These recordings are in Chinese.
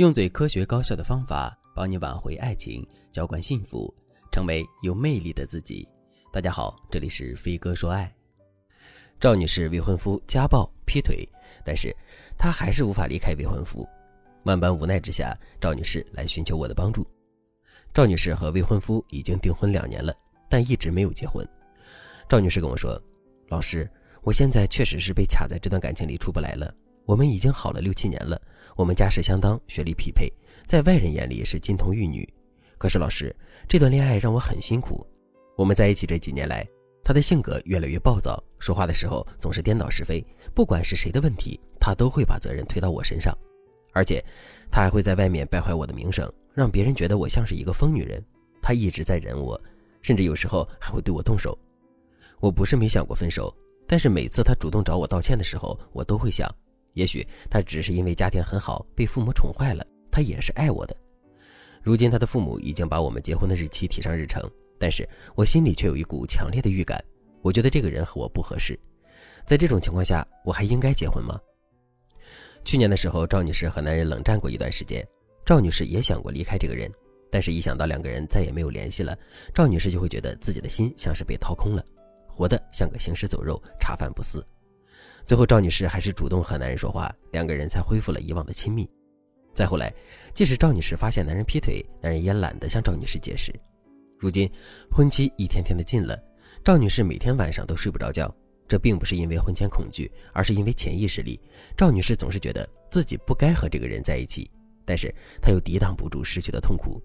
用最科学高效的方法帮你挽回爱情，浇灌幸福，成为有魅力的自己。大家好，这里是飞哥说爱。赵女士未婚夫家暴劈腿，但是她还是无法离开未婚夫。万般无奈之下，赵女士来寻求我的帮助。赵女士和未婚夫已经订婚两年了，但一直没有结婚。赵女士跟我说：“老师，我现在确实是被卡在这段感情里出不来了。”我们已经好了六七年了，我们家世相当，学历匹配，在外人眼里是金童玉女。可是老师，这段恋爱让我很辛苦。我们在一起这几年来，他的性格越来越暴躁，说话的时候总是颠倒是非，不管是谁的问题，他都会把责任推到我身上。而且，他还会在外面败坏我的名声，让别人觉得我像是一个疯女人。他一直在忍我，甚至有时候还会对我动手。我不是没想过分手，但是每次他主动找我道歉的时候，我都会想。也许他只是因为家庭很好，被父母宠坏了。他也是爱我的。如今他的父母已经把我们结婚的日期提上日程，但是我心里却有一股强烈的预感，我觉得这个人和我不合适。在这种情况下，我还应该结婚吗？去年的时候，赵女士和男人冷战过一段时间，赵女士也想过离开这个人，但是一想到两个人再也没有联系了，赵女士就会觉得自己的心像是被掏空了，活得像个行尸走肉，茶饭不思。最后，赵女士还是主动和男人说话，两个人才恢复了以往的亲密。再后来，即使赵女士发现男人劈腿，男人也懒得向赵女士解释。如今，婚期一天天的近了，赵女士每天晚上都睡不着觉。这并不是因为婚前恐惧，而是因为潜意识里，赵女士总是觉得自己不该和这个人在一起，但是她又抵挡不住失去的痛苦。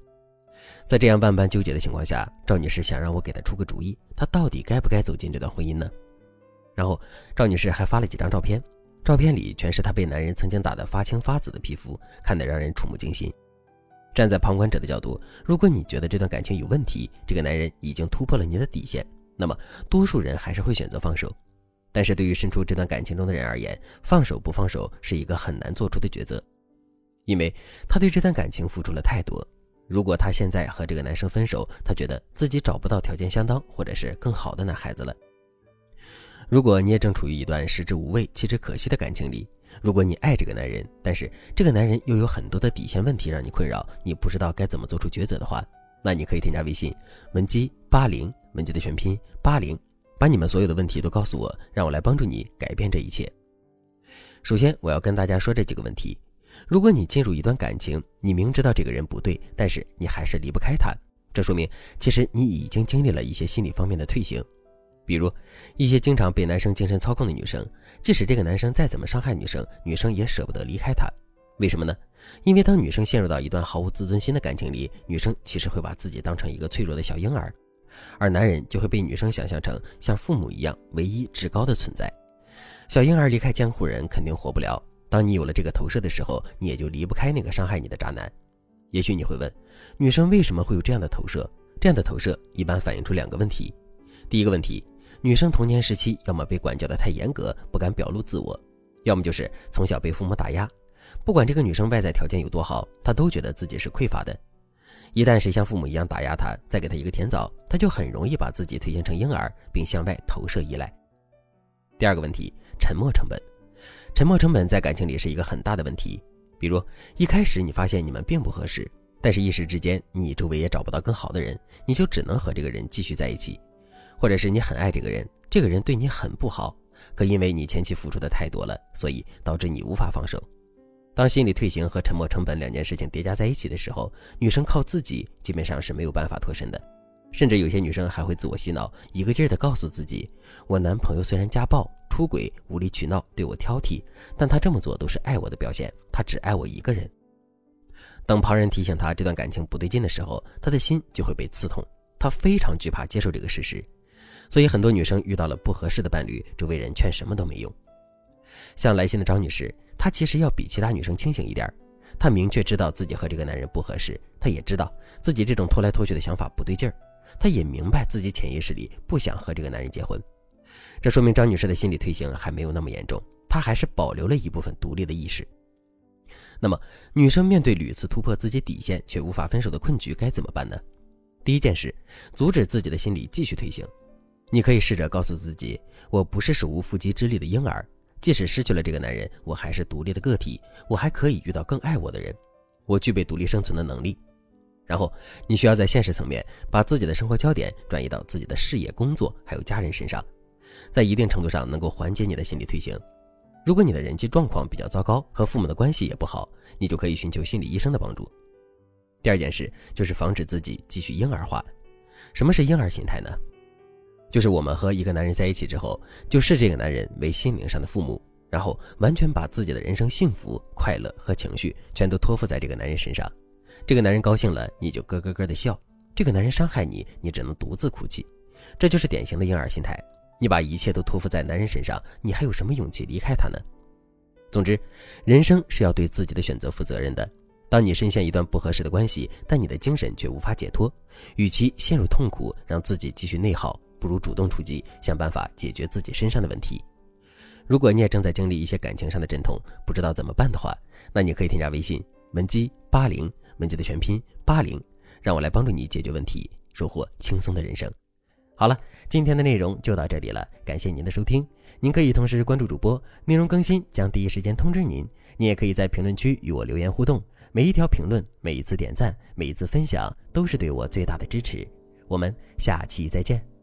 在这样万般纠结的情况下，赵女士想让我给她出个主意，她到底该不该走进这段婚姻呢？然后，赵女士还发了几张照片，照片里全是她被男人曾经打得发青发紫的皮肤，看得让人触目惊心。站在旁观者的角度，如果你觉得这段感情有问题，这个男人已经突破了你的底线，那么多数人还是会选择放手。但是对于身处这段感情中的人而言，放手不放手是一个很难做出的抉择，因为他对这段感情付出了太多。如果他现在和这个男生分手，他觉得自己找不到条件相当或者是更好的男孩子了。如果你也正处于一段食之无味弃之可惜的感情里，如果你爱这个男人，但是这个男人又有很多的底线问题让你困扰，你不知道该怎么做出抉择的话，那你可以添加微信文姬八零，文姬的全拼八零，把你们所有的问题都告诉我，让我来帮助你改变这一切。首先，我要跟大家说这几个问题：如果你进入一段感情，你明知道这个人不对，但是你还是离不开他，这说明其实你已经经历了一些心理方面的退行。比如，一些经常被男生精神操控的女生，即使这个男生再怎么伤害女生，女生也舍不得离开他。为什么呢？因为当女生陷入到一段毫无自尊心的感情里，女生其实会把自己当成一个脆弱的小婴儿，而男人就会被女生想象成像父母一样唯一至高的存在。小婴儿离开监护人肯定活不了。当你有了这个投射的时候，你也就离不开那个伤害你的渣男。也许你会问，女生为什么会有这样的投射？这样的投射一般反映出两个问题。第一个问题。女生童年时期要么被管教的太严格，不敢表露自我，要么就是从小被父母打压。不管这个女生外在条件有多好，她都觉得自己是匮乏的。一旦谁像父母一样打压她，再给她一个甜枣，她就很容易把自己推荐成婴儿，并向外投射依赖。第二个问题，沉默成本。沉默成本在感情里是一个很大的问题。比如一开始你发现你们并不合适，但是一时之间你周围也找不到更好的人，你就只能和这个人继续在一起。或者是你很爱这个人，这个人对你很不好，可因为你前期付出的太多了，所以导致你无法放手。当心理退行和沉默成本两件事情叠加在一起的时候，女生靠自己基本上是没有办法脱身的，甚至有些女生还会自我洗脑，一个劲儿的告诉自己：我男朋友虽然家暴、出轨、无理取闹、对我挑剔，但他这么做都是爱我的表现，他只爱我一个人。等旁人提醒他这段感情不对劲的时候，他的心就会被刺痛，他非常惧怕接受这个事实。所以很多女生遇到了不合适的伴侣，周围人劝什么都没用。像来信的张女士，她其实要比其他女生清醒一点。她明确知道自己和这个男人不合适，她也知道自己这种拖来拖去的想法不对劲儿，她也明白自己潜意识里不想和这个男人结婚。这说明张女士的心理退行还没有那么严重，她还是保留了一部分独立的意识。那么，女生面对屡次突破自己底线却无法分手的困局该怎么办呢？第一件事，阻止自己的心理继续退行。你可以试着告诉自己，我不是手无缚鸡之力的婴儿，即使失去了这个男人，我还是独立的个体，我还可以遇到更爱我的人。我具备独立生存的能力。然后，你需要在现实层面把自己的生活焦点转移到自己的事业、工作还有家人身上，在一定程度上能够缓解你的心理退行。如果你的人际状况比较糟糕，和父母的关系也不好，你就可以寻求心理医生的帮助。第二件事就是防止自己继续婴儿化。什么是婴儿心态呢？就是我们和一个男人在一起之后，就视这个男人为心灵上的父母，然后完全把自己的人生幸福、快乐和情绪全都托付在这个男人身上。这个男人高兴了，你就咯咯咯的笑；这个男人伤害你，你只能独自哭泣。这就是典型的婴儿心态。你把一切都托付在男人身上，你还有什么勇气离开他呢？总之，人生是要对自己的选择负责任的。当你深陷一段不合适的关系，但你的精神却无法解脱，与其陷入痛苦，让自己继续内耗，不如主动出击，想办法解决自己身上的问题。如果你也正在经历一些感情上的阵痛，不知道怎么办的话，那你可以添加微信文姬八零，文姬的全拼八零，让我来帮助你解决问题，收获轻松的人生。好了，今天的内容就到这里了，感谢您的收听。您可以同时关注主播，内容更新将第一时间通知您。您也可以在评论区与我留言互动，每一条评论、每一次点赞、每一次分享，都是对我最大的支持。我们下期再见。